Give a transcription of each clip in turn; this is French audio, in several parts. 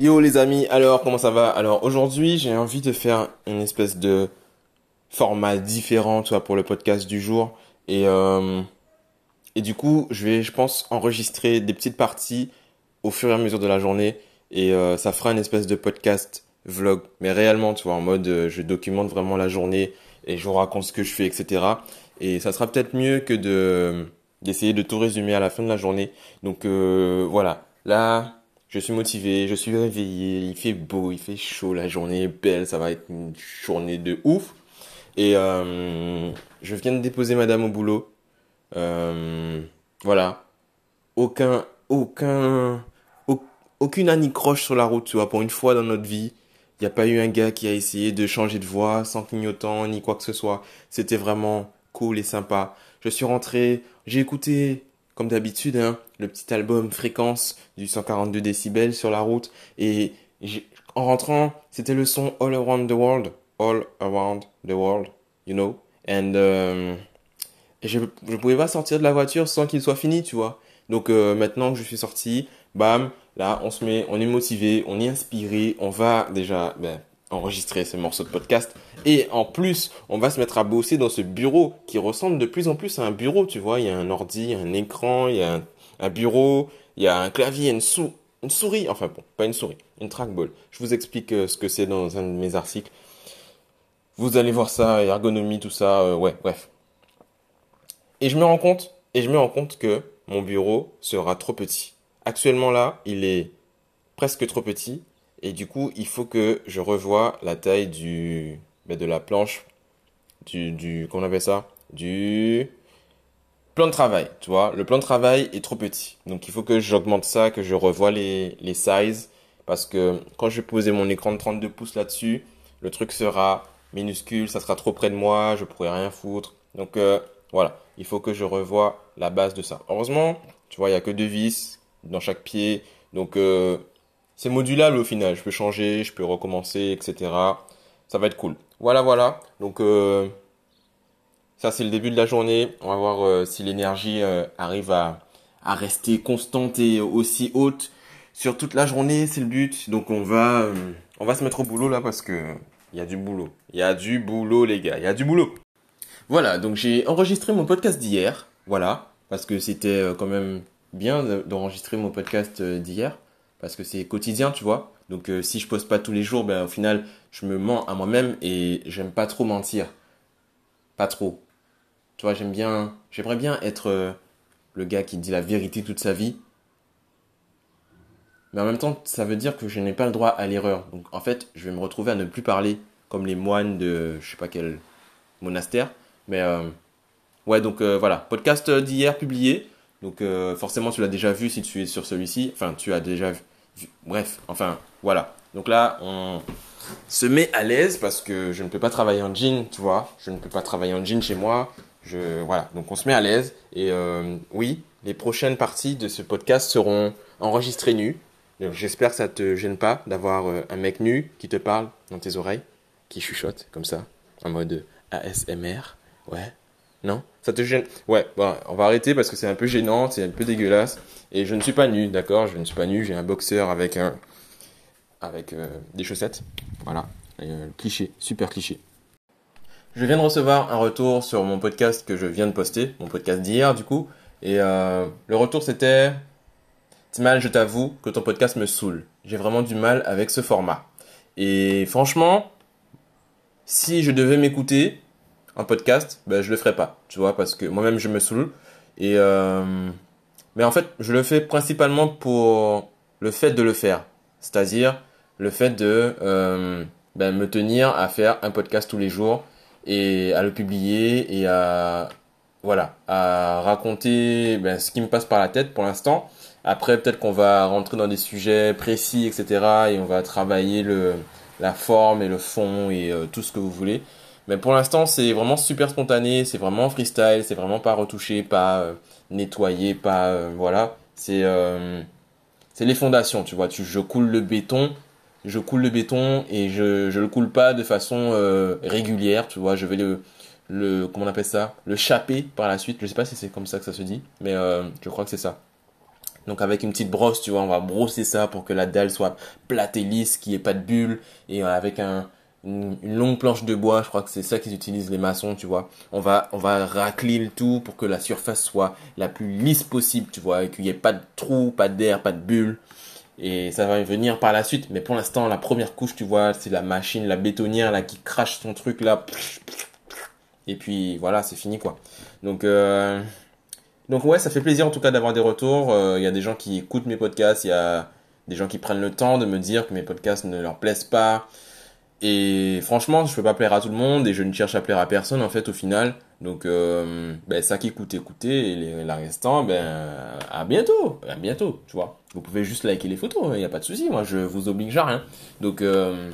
Yo les amis, alors comment ça va? Alors aujourd'hui j'ai envie de faire une espèce de format différent tu vois, pour le podcast du jour. Et, euh, et du coup je vais je pense enregistrer des petites parties au fur et à mesure de la journée. Et euh, ça fera une espèce de podcast vlog. Mais réellement tu vois en mode euh, je documente vraiment la journée et je vous raconte ce que je fais etc. Et ça sera peut-être mieux que de d'essayer de tout résumer à la fin de la journée. Donc euh, voilà, là je suis motivé, je suis réveillé, il fait beau, il fait chaud, la journée est belle, ça va être une journée de ouf. Et euh, je viens de déposer madame au boulot. Euh, voilà. Aucun, aucun, aucune anicroche sur la route, tu vois, pour une fois dans notre vie. Il n'y a pas eu un gars qui a essayé de changer de voie sans clignotant ni quoi que ce soit. C'était vraiment cool et sympa. Je suis rentré, j'ai écouté comme d'habitude, hein, le petit album Fréquence du 142 décibels sur la route. Et en rentrant, c'était le son All Around the World. All Around the World, you know. And euh, je ne pouvais pas sortir de la voiture sans qu'il soit fini, tu vois. Donc euh, maintenant que je suis sorti, bam, là on se met, on est motivé, on est inspiré, on va déjà ben, enregistrer ce morceau de podcast. Et en plus, on va se mettre à bosser dans ce bureau qui ressemble de plus en plus à un bureau, tu vois. Il y a un ordi, un écran, il y a un, bureau, il y a un clavier, une, une souris. Enfin bon, pas une souris, une trackball. Je vous explique euh, ce que c'est dans un de mes articles. Vous allez voir ça, ergonomie, tout ça, euh, ouais, bref. Et je me rends compte, et je me rends compte que mon bureau sera trop petit. Actuellement là, il est presque trop petit et du coup, il faut que je revoie la taille du, ben, de la planche, du, du, comment on appelle ça? Du plan de travail, tu vois? Le plan de travail est trop petit. Donc, il faut que j'augmente ça, que je revoie les, sizes. Parce que quand je vais poser mon écran de 32 pouces là-dessus, le truc sera minuscule, ça sera trop près de moi, je pourrai rien foutre. Donc, euh, voilà. Il faut que je revoie la base de ça. Heureusement, tu vois, il y a que deux vis dans chaque pied. Donc, euh, c'est modulable au final. Je peux changer, je peux recommencer, etc. Ça va être cool. Voilà, voilà. Donc, euh, ça, c'est le début de la journée. On va voir euh, si l'énergie euh, arrive à, à rester constante et aussi haute sur toute la journée. C'est le but. Donc, on va, on va se mettre au boulot là parce que il y a du boulot. Il y a du boulot, les gars. Il y a du boulot. Voilà. Donc, j'ai enregistré mon podcast d'hier. Voilà. Parce que c'était quand même bien d'enregistrer mon podcast d'hier parce que c'est quotidien, tu vois. Donc euh, si je poste pas tous les jours, ben au final, je me mens à moi-même et j'aime pas trop mentir. Pas trop. Tu vois, j'aime bien j'aimerais bien être euh, le gars qui dit la vérité toute sa vie. Mais en même temps, ça veut dire que je n'ai pas le droit à l'erreur. Donc en fait, je vais me retrouver à ne plus parler comme les moines de je sais pas quel monastère, mais euh, ouais, donc voilà, podcast d'hier publié. Donc forcément, tu l'as déjà vu si tu es sur celui-ci. Enfin, tu as déjà vu Bref, enfin, voilà. Donc là, on se met à l'aise parce que je ne peux pas travailler en jean, tu vois. Je ne peux pas travailler en jean chez moi. Je, voilà. Donc on se met à l'aise. Et euh, oui, les prochaines parties de ce podcast seront enregistrées nues. J'espère que ça te gêne pas d'avoir euh, un mec nu qui te parle dans tes oreilles, qui chuchote comme ça, en mode ASMR. Ouais. Non? Ça te gêne? Ouais, bon, on va arrêter parce que c'est un peu gênant, c'est un peu dégueulasse. Et je ne suis pas nu, d'accord? Je ne suis pas nu, j'ai un boxeur avec un avec euh, des chaussettes. Voilà, euh, cliché, super cliché. Je viens de recevoir un retour sur mon podcast que je viens de poster, mon podcast d'hier du coup. Et euh, le retour c'était mal, je t'avoue que ton podcast me saoule. J'ai vraiment du mal avec ce format. Et franchement, si je devais m'écouter en podcast, ben je le ferais pas, tu vois, parce que moi-même je me saoule. Et euh, mais en fait, je le fais principalement pour le fait de le faire. C'est-à-dire le fait de euh, ben, me tenir à faire un podcast tous les jours et à le publier et à voilà à raconter ben, ce qui me passe par la tête pour l'instant. Après, peut-être qu'on va rentrer dans des sujets précis, etc. Et on va travailler le, la forme et le fond et euh, tout ce que vous voulez. Mais pour l'instant, c'est vraiment super spontané, c'est vraiment freestyle, c'est vraiment pas retouché, pas euh, nettoyé, pas euh, voilà. C'est euh, c'est les fondations, tu vois. Tu, je coule le béton, je coule le béton et je je le coule pas de façon régulière, tu vois. Je vais le le comment on appelle ça, le chaper par la suite. Je sais pas si c'est comme ça que ça se dit, mais je crois que c'est ça. Donc avec une petite brosse, tu vois, on va brosser ça pour que la dalle soit plate et lisse, qu'il n'y ait pas de bulles. Et avec un, une, longue planche de bois, je crois que c'est ça qu'ils utilisent les maçons, tu vois. On va, on va racler le tout pour que la surface soit la plus lisse possible, tu vois, et qu'il n'y ait pas de trou, pas d'air, pas de bulles. Et ça va venir par la suite. Mais pour l'instant, la première couche, tu vois, c'est la machine, la bétonnière, là, qui crache son truc, là. Et puis, voilà, c'est fini, quoi. Donc, euh, donc ouais, ça fait plaisir en tout cas d'avoir des retours. Il euh, y a des gens qui écoutent mes podcasts, il y a des gens qui prennent le temps de me dire que mes podcasts ne leur plaisent pas. Et franchement, je peux pas plaire à tout le monde et je ne cherche à plaire à personne en fait au final. Donc euh, ben, ça qui écoute, écoutez et les, la restant, ben à bientôt, à bientôt, tu vois. Vous pouvez juste liker les photos, il n'y a pas de souci, moi je vous oblige à rien. Donc euh,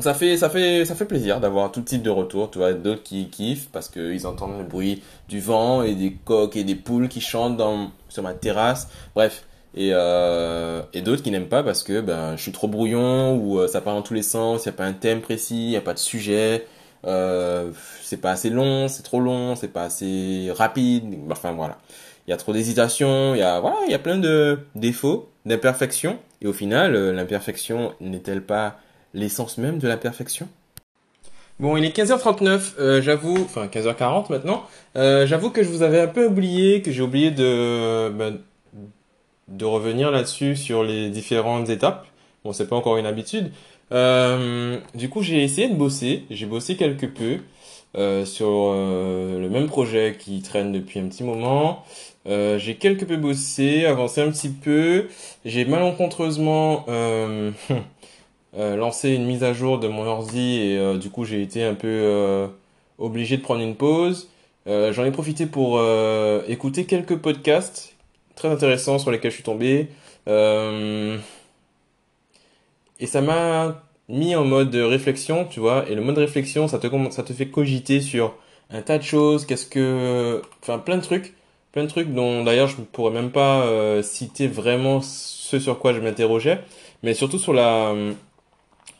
ça fait plaisir d'avoir tout type de retour, tu vois, d'autres qui kiffent parce qu'ils entendent le bruit du vent et des coqs et des poules qui chantent dans sur ma terrasse. Bref, et, euh, et d'autres qui n'aiment pas parce que ben je suis trop brouillon ou euh, ça part dans tous les sens, il n'y a pas un thème précis, il n'y a pas de sujet, euh, c'est pas assez long, c'est trop long, c'est pas assez rapide, enfin voilà. Il y a trop d'hésitation, il y a voilà, il y a plein de défauts, d'imperfections et au final euh, l'imperfection n'est-elle pas l'essence même de la perfection? Bon, il est 15h39, euh, j'avoue, enfin 15h40 maintenant, euh, j'avoue que je vous avais un peu oublié, que j'ai oublié de, ben, de revenir là-dessus sur les différentes étapes. Bon, c'est pas encore une habitude. Euh, du coup, j'ai essayé de bosser, j'ai bossé quelque peu sur le même projet qui traîne depuis un petit moment. j'ai quelque peu bossé, avancé un petit peu. J'ai malencontreusement Euh, lancé une mise à jour de mon ordi et euh, du coup j'ai été un peu euh, obligé de prendre une pause. J'en ai profité pour écouter quelques podcasts très intéressants sur lesquels je suis tombé. et ça m'a mis en mode réflexion, tu vois. Et le mode réflexion, ça te, ça fait cogiter sur un tas de choses. Qu'est-ce que... Enfin, plein de trucs. Plein de trucs dont d'ailleurs je ne pourrais même pas citer vraiment ce sur quoi je m'interrogeais. Mais surtout sur la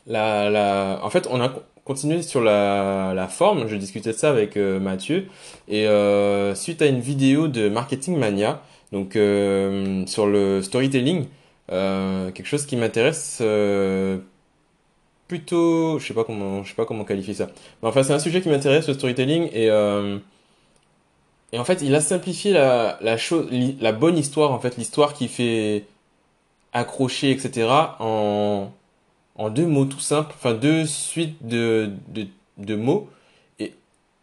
la, la, en fait, on a continué sur la, forme. Je discutais de ça avec euh, Mathieu. Et euh, suite à une vidéo de Marketing Mania, donc euh, sur le storytelling, quelque chose qui m'intéresse plutôt, je sais pas comment, je sais pas comment qualifier ça. Mais enfin, c'est un sujet qui m'intéresse le storytelling et et en fait, il a simplifié la la chose, la bonne histoire en fait, l'histoire qui fait accrocher, etc. en en deux mots tout simples, enfin deux suites de, de, de mots. Et,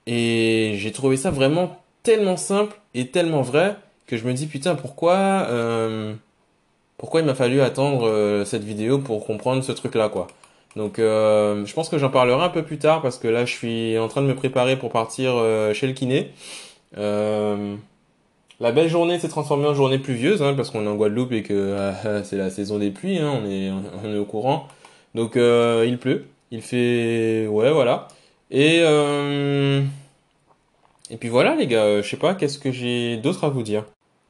et j'ai trouvé ça vraiment tellement simple et tellement vrai que je me dis putain pourquoi euh, pourquoi il m'a fallu attendre euh, cette vidéo pour comprendre ce truc là quoi. Donc euh, je pense que j'en parlerai un peu plus tard parce que là je suis en train de me préparer pour partir euh, chez le kiné. la belle journée s'est transformée en journée pluvieuse hein, parce qu'on est en Guadeloupe et que c'est la saison des pluies, hein, on, est, on est au courant. Donc euh, il pleut, il fait ouais voilà. Et euh... et puis voilà les gars, je sais pas qu'est-ce que j'ai d'autre à vous dire?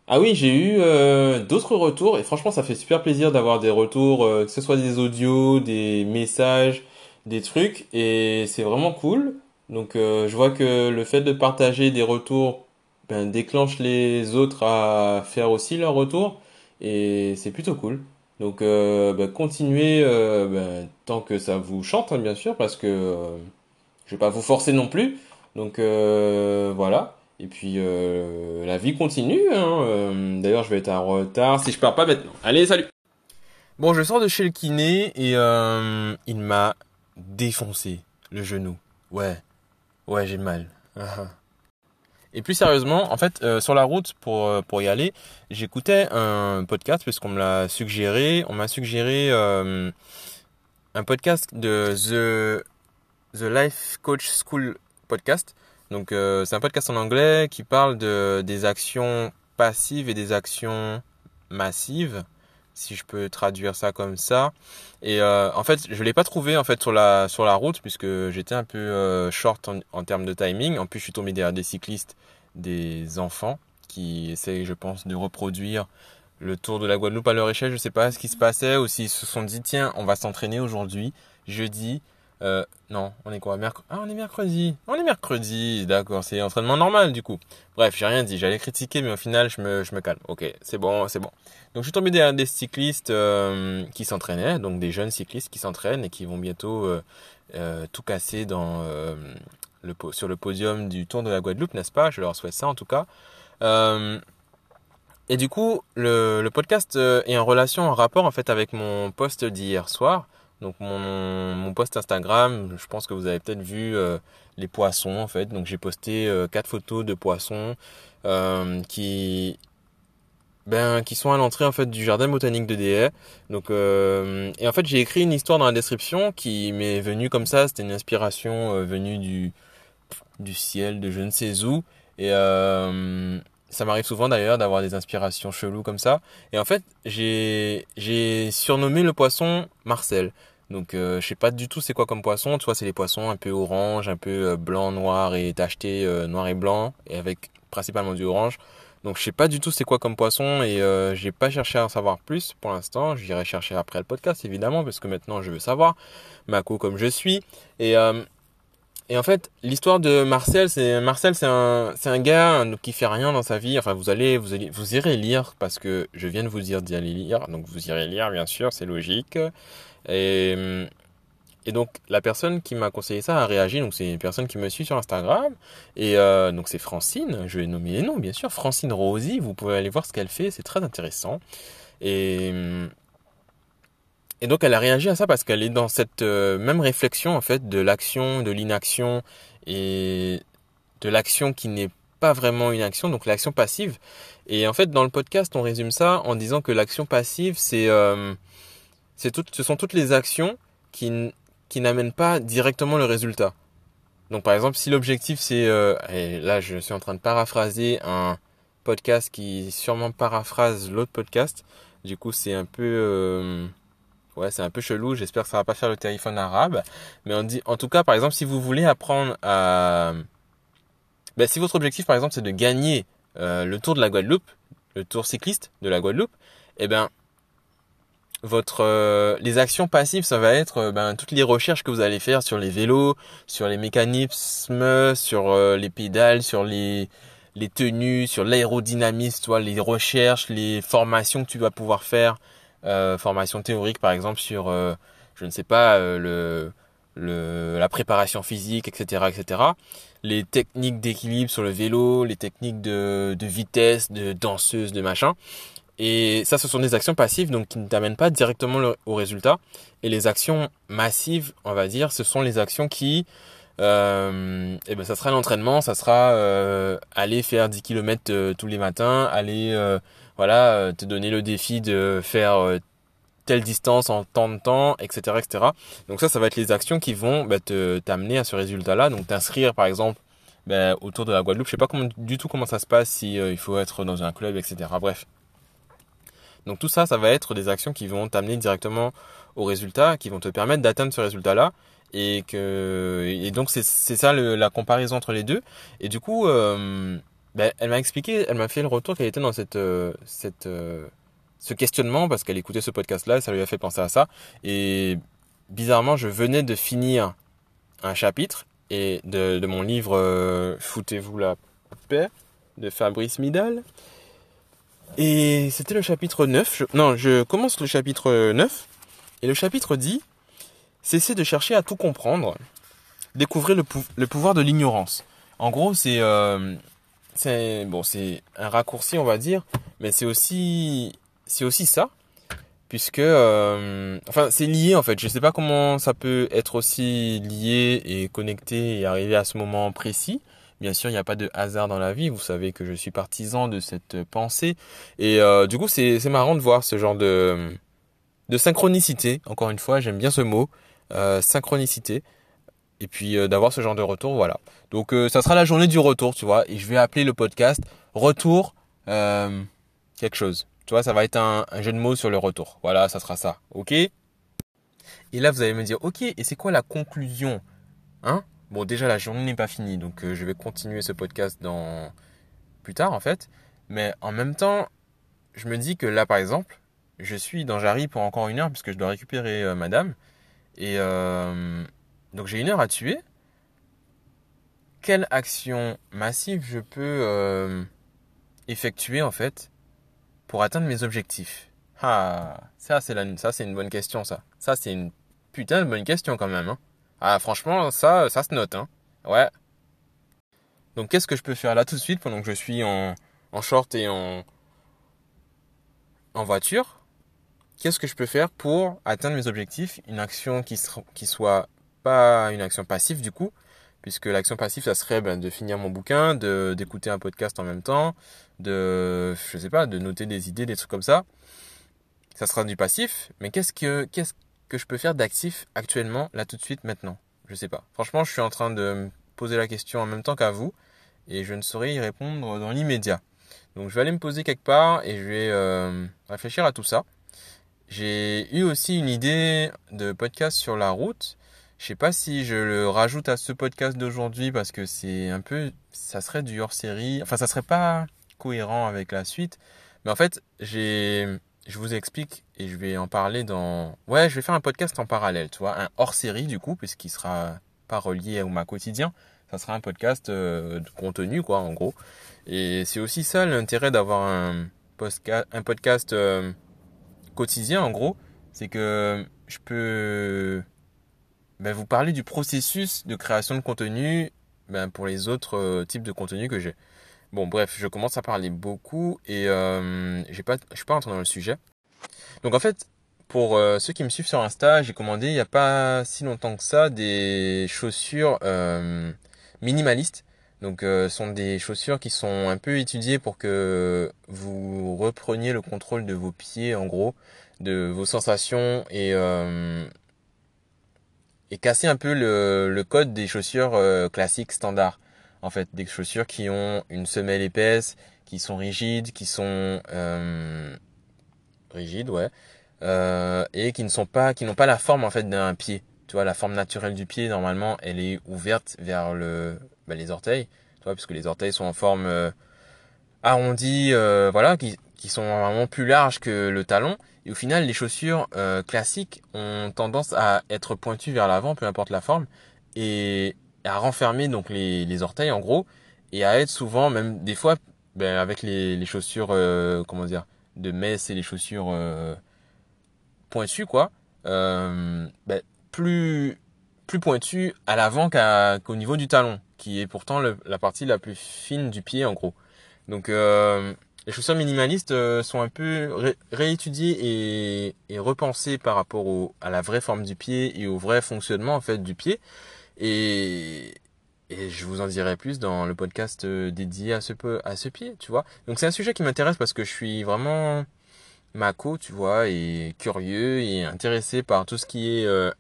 Ah oui, j'ai eu euh, d'autres retours et franchement ça fait super plaisir d'avoir des retours, euh, que ce soit des audios, des messages, des trucs et c'est vraiment cool. Donc euh, je vois que le fait de partager des retours ben, déclenche les autres à faire aussi leurs retours et c'est plutôt cool. Donc bah, continuez bah, tant que ça vous chante, hein, bien sûr, parce que je vais pas vous forcer non plus. Donc voilà. Et puis la vie continue. Hein. D'ailleurs, je vais être en retard si je pars pas maintenant. Allez, salut. Bon, je sors de chez le kiné et il m'a défoncé le genou. Ouais, ouais, j'ai mal. Et plus sérieusement, en fait, euh, sur la route pour euh, pour y aller, j'écoutais un podcast parce qu'on me l'a suggéré. On m'a suggéré euh, un podcast de The The Life Coach School podcast. Donc c'est un podcast en anglais qui parle de des actions passives et des actions massives si je peux traduire ça comme ça. Et euh, en fait, je l'ai pas trouvé en fait sur la sur la route puisque j'étais un peu euh, short en, termes de timing. En plus, je suis tombé derrière des cyclistes, des enfants qui essayent, je pense, de reproduire le Tour de la Guadeloupe à leur échelle. Je sais pas ce qui se passait ou s'ils se sont dit tiens, on va s'entraîner aujourd'hui, jeudi, Euh, non, on est quoi mercredi Ah, on est mercredi. On est mercredi, d'accord, c'est entraînement normal du coup. Bref, j'ai rien dit, j'allais critiquer, mais au final, je me, je me calme. Ok, c'est bon, c'est bon. Donc, je suis tombé derrière des cyclistes euh, qui s'entraînaient, donc des jeunes cyclistes qui s'entraînent et qui vont bientôt euh, euh tout casser dans, euh, le, sur le podium du Tour de la Guadeloupe, n'est-ce pas? Je leur souhaite ça en tout cas. Euh, et du coup, le, le podcast est en relation, en rapport en fait avec mon post d'hier soir donc mon, mon post Instagram, je pense que vous avez peut-être vu euh, les poissons en fait. Donc j'ai posté euh, quatre photos de poissons euh, qui ben qui sont à l'entrée en fait du jardin botanique de Déhay. Donc et en fait j'ai écrit une histoire dans la description qui m'est venue comme ça. C'était une inspiration venue du du ciel de je ne sais où et ça m'arrive souvent d'ailleurs d'avoir des inspirations cheloues comme ça. Et en fait, j'ai surnommé le poisson Marcel. Donc euh, je sais pas du tout c'est quoi comme poisson. Tu vois, c'est les poissons un peu orange, un peu euh, blanc, noir et tacheté euh, noir et blanc et avec principalement du orange. Donc je sais pas du tout c'est quoi comme poisson et euh, j'ai pas cherché à en savoir plus pour l'instant. J'irai chercher après le podcast évidemment parce que maintenant je veux savoir. Mako comme je suis et et en fait, l'histoire de Marcel, c'est Marcel, c'est un, c'est un gars qui fait rien dans sa vie. Enfin, vous allez, vous allez, vous irez lire parce que je viens de vous dire d'y aller lire. Donc, vous irez lire, bien sûr, c'est logique. Et, donc, la personne qui m'a conseillé ça a réagi. Donc, c'est une personne qui me suit sur Instagram. Et euh, donc, c'est Francine. Je vais nommer les noms, bien sûr. Francine Rosy. Vous pouvez aller voir ce qu'elle fait. C'est très intéressant. Et et donc elle a réagi à ça parce qu'elle est dans cette euh, même réflexion en fait de l'action, de l'inaction et de l'action qui n'est pas vraiment une action, donc l'action passive. Et en fait dans le podcast on résume ça en disant que l'action passive c'est euh, ce sont toutes les actions qui qui n'amènent pas directement le résultat. Donc par exemple si l'objectif c'est euh, et là je suis en train de paraphraser un podcast qui sûrement paraphrase l'autre podcast. Du coup c'est un peu euh, Ouais, c'est un peu chelou. J'espère que ça va pas faire le téléphone arabe. Mais on dit, en tout cas, par exemple, si vous voulez apprendre à, ben, si votre objectif, par exemple, c'est de gagner euh, le Tour de la Guadeloupe, le Tour cycliste de la Guadeloupe, eh ben, votre, euh, les actions passives, ça va être euh, ben, toutes les recherches que vous allez faire sur les vélos, sur les mécanismes, sur les pédales, sur les les tenues, sur l'aérodynamisme, les recherches, les formations que tu vas pouvoir faire euh, formation théorique par exemple sur, euh, je ne sais pas, euh, le, la préparation physique, etc., etc. Les techniques d'équilibre sur le vélo, les techniques de, vitesse, de danseuse, de machin. Et ça, ce sont des actions passives, donc qui ne t'amènent pas directement au résultat. Et les actions massives, on va dire, ce sont les actions qui, euh, et ben, ça sera l'entraînement, ça sera aller faire 10 km tous les matins, aller voilà, euh, te donner le défi de faire euh, telle distance en tant de temps, etc., etc. Donc ça, ça va être les actions qui vont bah, te t'amener à ce résultat-là. Donc t'inscrire, par exemple, bah, autour de la Guadeloupe. Je sais pas du tout comment ça se passe, si euh, il faut être dans un club, etc. Bref. Donc tout ça, ça va être des actions qui vont t'amener directement au résultat, qui vont te permettre d'atteindre ce résultat-là. Et que et donc c'est c'est ça le, la comparaison entre les deux. Et du coup, euh, ben, elle m'a expliqué, elle m'a fait le retour qu'elle était dans cette, euh, cette, euh, ce questionnement parce qu'elle écoutait ce podcast-là, ça lui a fait penser à ça. Et bizarrement, je venais de finir un chapitre et de, mon livre euh, Foutez-vous la paix de Fabrice Midal. Et c'était le chapitre 9. Je, non, je commence le chapitre 9. Et le chapitre dit Cessez de chercher à tout comprendre. Découvrez le, pou le pouvoir de l'ignorance. En gros, c'est c'est bon, c'est un raccourci, on va dire, mais c'est aussi c'est aussi ça, puisque euh, enfin c'est lié en fait. Je sais pas comment ça peut être aussi lié et connecté et arriver à ce moment précis. Bien sûr, il n'y a pas de hasard dans la vie. Vous savez que je suis partisan de cette pensée. Et euh, du coup, c'est marrant de voir ce genre de, de synchronicité. Encore une fois, j'aime bien ce mot, euh, synchronicité et puis euh, d'avoir ce genre de retour, voilà. Donc euh, ça sera la journée du retour, tu vois, et je vais appeler le podcast retour euh, quelque chose. Tu vois, ça va être un, jeu de mots sur le retour. Voilà, ça sera ça, ok? Et là, vous allez me dire, ok, et c'est quoi la conclusion? Hein? Bon, déjà la journée n'est pas finie, donc je vais continuer ce podcast dans plus tard en fait. Mais en même temps, je me dis que là, par exemple, je suis dans Jarry pour encore une heure puisque je dois récupérer madame. Et donc j'ai une heure à tuer. Quelle action massive je peux euh, effectuer en fait pour atteindre mes objectifs? Ah, ça c'est la, ça c'est une bonne question ça. Ça c'est une putain de bonne question quand même. Hein. Ah franchement ça ça se note hein. Ouais. Donc qu'est-ce que je peux faire là tout de suite pendant que je suis en, en short et en en voiture? Qu'est-ce que je peux faire pour atteindre mes objectifs? Une action qui, qui soit pas une action passive du coup, puisque l'action passive ça serait ben, de finir mon bouquin, de d'écouter un podcast en même temps, de je sais pas, de noter des idées, des trucs comme ça. Ça sera du passif, mais qu'est-ce que qu'est-ce que je peux faire d'actif actuellement là tout de suite maintenant? Je sais pas. Franchement, je suis en train de me poser la question en même temps qu'à vous et je ne saurais y répondre dans l'immédiat. Donc je vais aller me poser quelque part et je vais euh, réfléchir à tout ça. J'ai eu aussi une idée de podcast sur la route. Je sais pas si je le rajoute à ce podcast d'aujourd'hui parce que c'est un peu, ça serait du hors série. Enfin, ça serait pas cohérent avec la suite. Mais en fait, j'ai, je vous explique et je vais en parler dans, ouais, je vais faire un podcast en parallèle, tu vois, un hors série du coup, puisqu'il sera pas relié à ma quotidien. Ça sera un podcast euh, de contenu, quoi, en gros. Et c'est aussi ça l'intérêt d'avoir un, podcast, euh, quotidien, en gros, c'est que je peux ben, vous parler du processus de création de contenu ben, pour les autres euh, types de contenus que j'ai. Bon, bref, je commence à parler beaucoup et euh, je suis pas entré dans le sujet. Donc en fait, pour euh, ceux qui me suivent sur Insta, j'ai commandé il n'y a pas si longtemps que ça des chaussures minimalistes. Donc ce sont des chaussures qui sont un peu étudiées pour que vous repreniez le contrôle de vos pieds en gros, de vos sensations et et casser un peu le, le code des chaussures euh, classiques standards. En fait, des chaussures qui ont une semelle épaisse, qui sont rigides, qui sont euh, rigides, ouais, euh, et qui ne sont pas, qui n'ont pas la forme en fait d'un pied. Tu vois, la forme naturelle du pied normalement, elle est ouverte vers le, bah, les orteils, tu vois, puisque les orteils sont en forme euh, arrondie, euh, voilà, qui, qui sont vraiment plus larges que le talon. Et au final, les chaussures euh, classiques ont tendance à être pointues vers l'avant, peu importe la forme, et à renfermer donc les, les orteils en gros, et à être souvent, même des fois, ben, avec les, les chaussures, euh, comment dire, de messe et les chaussures euh, pointues quoi, ben, plus plus pointues à l'avant qu'au niveau du talon, qui est pourtant la partie la plus fine du pied en gros. Donc les chaussures minimalistes euh, sont un peu réétudiées et, et, repensées par rapport au, à la vraie forme du pied et au vrai fonctionnement en fait du pied. Et, et je vous en dirai plus dans le podcast euh, dédié à ce, à ce pied, tu vois. Donc c'est un sujet qui m'intéresse parce que je suis vraiment maco, tu vois, et curieux et intéressé par tout ce qui est euh,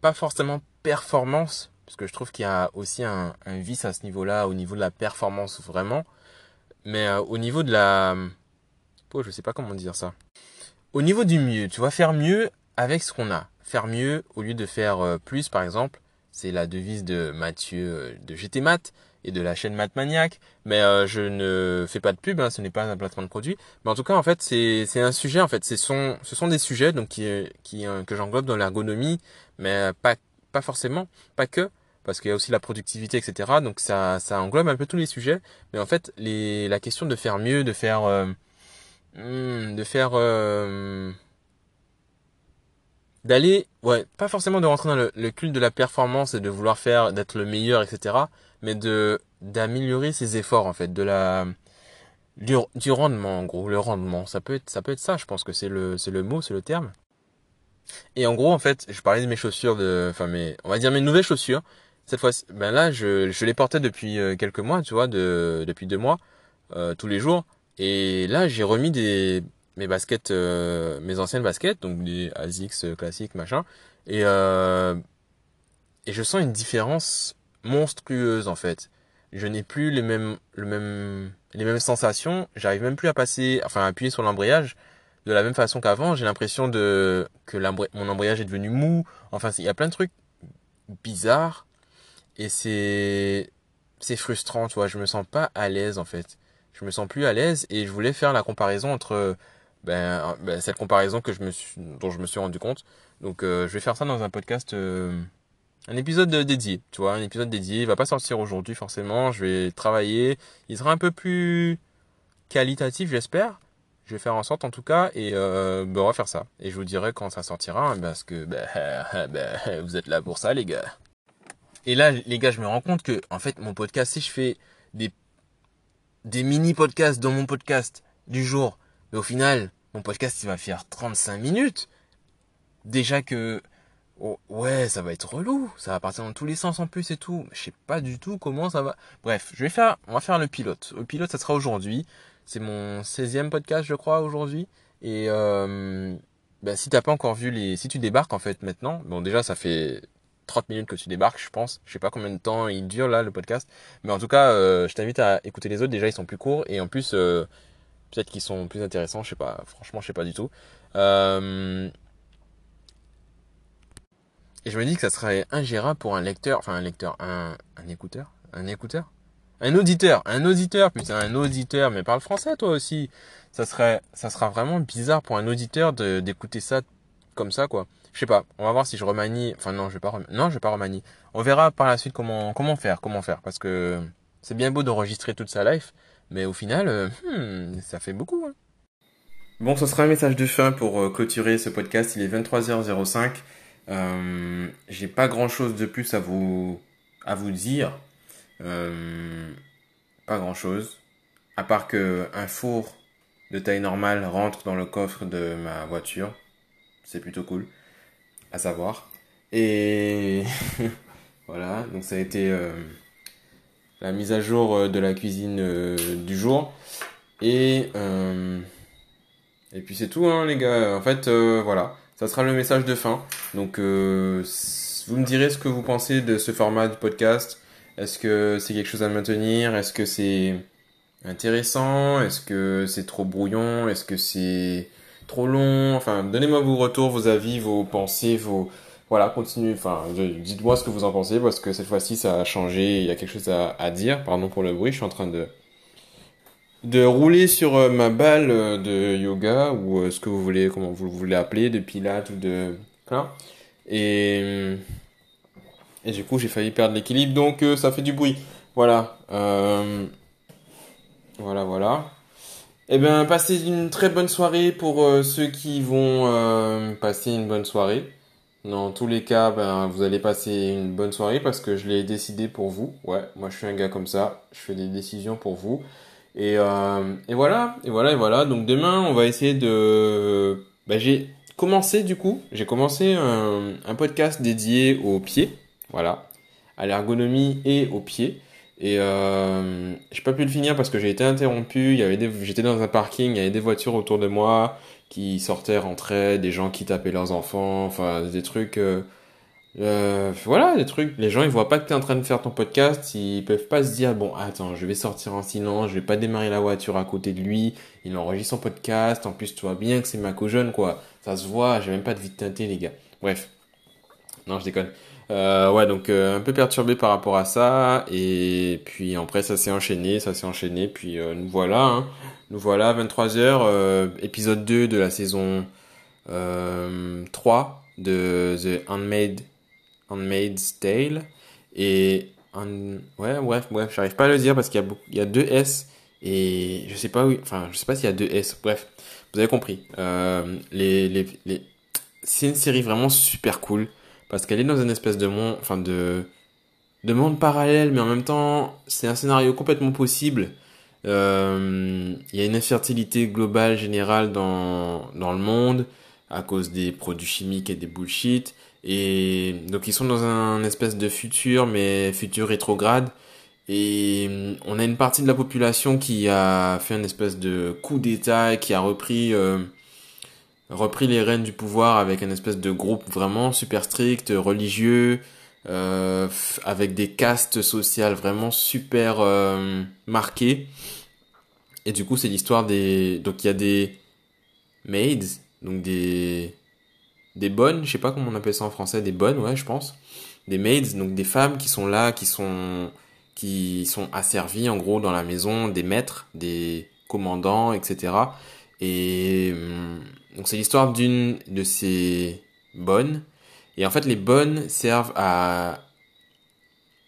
pas forcément performance, parce que je trouve qu'il y a aussi un, un vice à ce niveau-là, au niveau de la performance vraiment mais euh, au niveau de la... Oh, je sais pas comment dire ça. Au niveau du mieux, tu vas faire mieux avec ce qu'on a. Faire mieux au lieu de faire euh, plus, par exemple. C'est la devise de Mathieu euh, de GT Math et de la chaîne Mathmaniac. Mais je ne fais pas de pub, hein, ce n'est pas un placement de produit. Mais en tout cas, en fait, c'est un sujet. En fait, ce sont ce sont des sujets donc qui qui que j'englobe dans l'ergonomie, mais pas pas forcément, pas que parce qu'il y a aussi la productivité, etc. Donc ça, ça englobe un peu tous les sujets. Mais en fait, les, la question de faire mieux, de faire, euh, hmm, de faire, euh, d'aller, ouais, pas forcément de rentrer dans le, le, culte de la performance et de vouloir faire, d'être le meilleur, etc. Mais de d'améliorer ses efforts en fait, de la du, du rendement en gros, le rendement. Ça peut être, ça peut être ça. Je pense que c'est le, c'est le mot, c'est le terme. Et en gros, en fait, je parlais de mes chaussures de, enfin mes, on va dire mes nouvelles chaussures cette fois, ben là, je, je les portais depuis euh, quelques mois, tu vois, de, depuis deux mois, euh, tous les jours. Et là, j'ai remis des mes baskets, euh, mes anciennes baskets, donc des ASICS classiques, machin. Et et je sens une différence monstrueuse en fait. Je n'ai plus les mêmes, le même, les mêmes sensations. J'arrive même plus à passer, enfin, à appuyer sur l'embrayage de la même façon qu'avant. J'ai l'impression de que mon embrayage est devenu mou. Enfin, il y a plein de trucs bizarres et c'est c'est frustrant, tu vois, je me sens pas à l'aise en fait. Je me sens plus à l'aise et je voulais faire la comparaison entre ben, ben cette comparaison que je me suis dont je me suis rendu compte. Donc euh, je vais faire ça dans un podcast euh, un épisode dédié, tu vois, un épisode dédié. Il va pas sortir aujourd'hui forcément. Je vais travailler. Il sera un peu plus qualitatif, j'espère. Je vais faire en sorte en tout cas et euh, ben, on va faire ça. Et je vous dirai quand ça sortira hein, parce que ben, ben, vous êtes là pour ça les gars. Et là les gars, je me rends compte que en fait mon podcast, si je fais des des mini podcasts dans mon podcast du jour, mais au final mon podcast il va faire 35 minutes. Déjà que Oh, ouais, ça va être relou. Ça va partir dans tous les sens en plus et tout. Je sais pas du tout comment ça va. Bref, je vais faire, on va faire le pilote. Le pilote, ça sera aujourd'hui. C'est mon 16e podcast, je crois, aujourd'hui. Et euh, bah, si t'as pas encore vu les, si tu débarques en fait maintenant, bon déjà ça fait 30 minutes que tu débarques, je pense. Je sais pas combien de temps il dure là le podcast, mais en tout cas, euh, je t'invite à écouter les autres. Déjà, ils sont plus courts et en plus, euh, peut-être qu'ils sont plus intéressants. Je sais pas. Franchement, je sais pas du tout. Euh, et je me dis que ça serait ingérable pour un lecteur, enfin un lecteur, un, un écouteur, un écouteur, un auditeur, un auditeur, putain, un auditeur, mais parle français toi aussi. Ça serait, ça sera vraiment bizarre pour un auditeur d'écouter ça comme ça quoi. Je sais pas. On va voir si je remanie. Enfin non, je vais pas. Non, je vais pas remanie. On verra par la suite comment faire, comment faire, parce que c'est bien beau d'enregistrer toute sa life, mais au final, euh, hmm, ça fait beaucoup. Hein. Bon, ce sera un message de fin pour euh, clôturer ce podcast. Il est 23h05. Euh, j'ai pas grand chose de plus à vous, à vous dire. Pas grand chose. À part que un four de taille normale rentre dans le coffre de ma voiture. C'est plutôt cool. Savoir. Et voilà. Donc ça a été euh, la mise à jour euh, de la cuisine euh, du jour. Et, et puis c'est tout, hein, les gars. En fait, voilà ça sera le message de fin. Donc, vous me direz ce que vous pensez de ce format de podcast. Est-ce que c'est quelque chose à maintenir? Est-ce que c'est intéressant? Est-ce que c'est trop brouillon? Est-ce que c'est trop long Enfin, donnez-moi vos retours, vos avis, vos pensées, vos... Voilà, continuez. Enfin, dites-moi ce que vous en pensez parce que cette fois-ci, ça a changé. Il y a quelque chose à, dire. Pardon pour le bruit, je suis en train de de rouler sur euh, ma balle euh, de yoga ou euh, ce que vous voulez, comment vous voulez appeler, de pilates ou de voilà. Et et du coup j'ai failli perdre l'équilibre donc ça fait du bruit. Voilà. Voilà voilà. Eh bien passez une très bonne soirée pour ceux qui vont passer une bonne soirée. Dans tous les cas, ben, vous allez passer une bonne soirée parce que je l'ai décidé pour vous. Ouais, moi je suis un gars comme ça, je fais des décisions pour vous. Et, euh, et voilà, et voilà, et voilà. Donc demain, on va essayer de... Bah, j'ai commencé du coup, j'ai commencé un, un, podcast dédié aux pieds, voilà, à l'ergonomie et aux pieds. Et euh, j'ai pas pu le finir parce que j'ai été interrompu. Il y avait des, j'étais dans un parking, il y avait des voitures autour de moi qui sortaient, rentraient, des gens qui tapaient leurs enfants, enfin des trucs. Euh, euh, voilà, des trucs. Les gens, ils voient pas que tu es en train de faire ton podcast. Ils peuvent pas se dire, bon, attends, je vais sortir en silence, je vais pas démarrer la voiture à côté de lui. Il enregistre son podcast. En plus, tu vois bien que c'est Maco jeune, quoi. Ça se voit. J'ai même pas de vie de teinté, les gars. Bref. Non, je déconne. Euh, ouais, donc euh, un peu perturbé par rapport à ça. Et puis après, ça s'est enchaîné, ça s'est enchaîné. Puis euh, nous voilà, hein. nous voilà, 23h, épisode 2 de la saison 3 de The Unmade Handmaid's Tale. Et ouais, bref, bref, j'arrive pas à le dire parce qu'il y y a deux S et je sais pas où, enfin, je sais pas s'il y a deux S. Bref, vous avez compris. Les, les... C'est une série vraiment super cool parce qu'elle est dans une espèce de monde, enfin de de monde parallèle, mais en même temps, c'est un scénario complètement possible. Euh, il y a une infertilité globale générale dans dans le monde à cause des produits chimiques et des bullshit. Et donc ils sont dans un espèce de futur, mais futur rétrograde. Et on a une partie de la population qui a fait un espèce de coup d'état et qui a repris euh, repris les rênes du pouvoir avec un espèce de groupe vraiment super strict, religieux, euh, avec des castes sociales vraiment super euh, marquées. Et du coup, c'est l'histoire des donc il y a des maids, donc des des bonnes, je sais pas comment on appelle ça en français, des bonnes, ouais, je pense, des maids, donc des femmes qui sont là, qui sont qui sont asservies en gros dans la maison, des maîtres, des commandants, etc. Et donc c'est l'histoire d'une de ces bonnes. Et en fait, les bonnes servent à,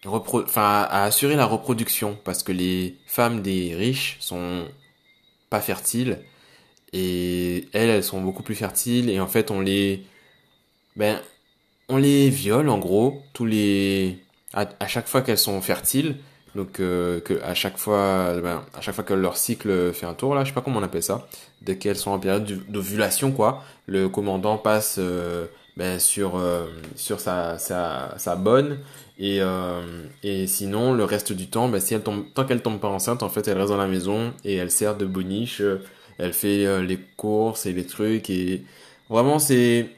assurer la reproduction. Parce que les femmes des riches sont pas fertiles. Et elles, elles sont beaucoup plus fertiles. Et en fait, on les, ben, on les viole en gros tous les, à, chaque fois qu'elles sont fertiles. Donc euh, à chaque fois, ben, à chaque fois que leur cycle fait un tour là, je sais pas comment on appelle ça, dès qu'elles sont en période d'ovulation quoi, le commandant passe euh, ben, sur euh, sur sa, sa, bonne. Et et sinon le reste du temps, ben, si elle tant qu'elle tombe pas enceinte, en fait elle reste dans la maison et elle sert de boniche, elle fait les courses et les trucs et vraiment c'est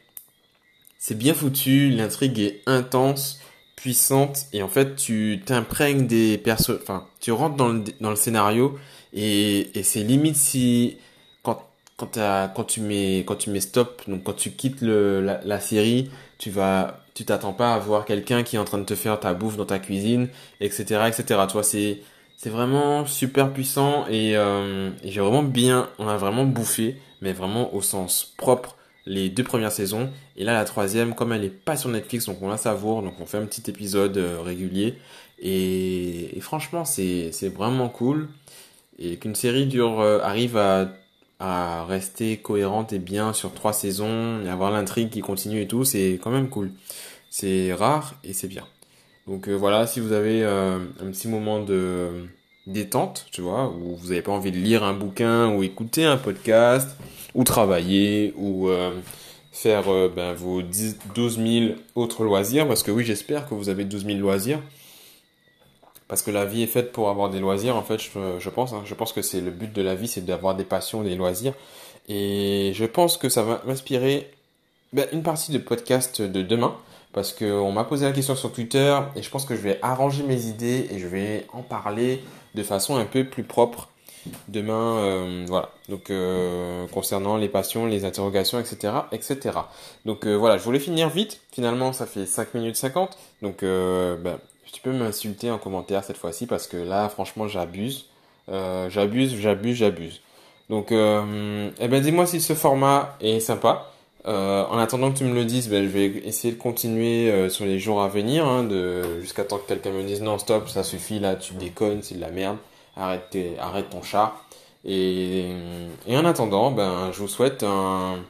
c'est bien foutu, l'intrigue est intense puissante et en fait tu t'imprègnes des persos enfin tu rentres dans le, dans le scénario et, et c'est limite si quand quand, quand tu mets quand tu mets stop donc quand tu quittes le, la, la série tu vas tu t'attends pas à voir quelqu'un qui est en train de te faire ta bouffe dans ta cuisine etc etc toi c'est c'est vraiment super puissant et, euh, et j'ai vraiment bien on a vraiment bouffé mais vraiment au sens propre les deux premières saisons. Et là, la troisième, comme elle n'est pas sur Netflix, donc on la savoure, donc on fait un petit épisode euh, régulier. Et, franchement, c'est vraiment cool. Et qu'une série dure, euh, arrive à, rester cohérente et bien sur trois saisons, et avoir l'intrigue qui continue et tout, c'est quand même cool. C'est rare et c'est bien. Donc euh, voilà, si vous avez un petit moment de détente, tu vois, où vous n'avez pas envie de lire un bouquin ou écouter un podcast, ou travailler, ou euh, faire euh, ben, vos 10, 12 000 autres loisirs, parce que oui, j'espère que vous avez 12 000 loisirs, parce que la vie est faite pour avoir des loisirs, en fait, je, pense, hein. je pense que c'est le but de la vie, c'est d'avoir des passions, des loisirs, et je pense que ça va m'inspirer ben, une partie de podcast de demain, parce qu'on m'a posé la question sur Twitter, et je pense que je vais arranger mes idées, et je vais en parler de façon un peu plus propre demain, euh, voilà. Donc euh, concernant les passions, les interrogations, etc., etc. Donc euh, voilà, je voulais finir vite. Finalement, ça fait 5 minutes 50. Donc ben, tu peux m'insulter en commentaire cette fois-ci parce que là, franchement, j'abuse, j'abuse, j'abuse, j'abuse. Donc, eh ben dis-moi si ce format est sympa. En attendant que tu me le dises, ben, je vais essayer de continuer sur les jours à venir, hein, de jusqu'à temps que quelqu'un me dise non stop, ça suffit là, tu déconnes, c'est de la merde arrête, arrête ton chat. Et, et en attendant, ben, je vous souhaite un,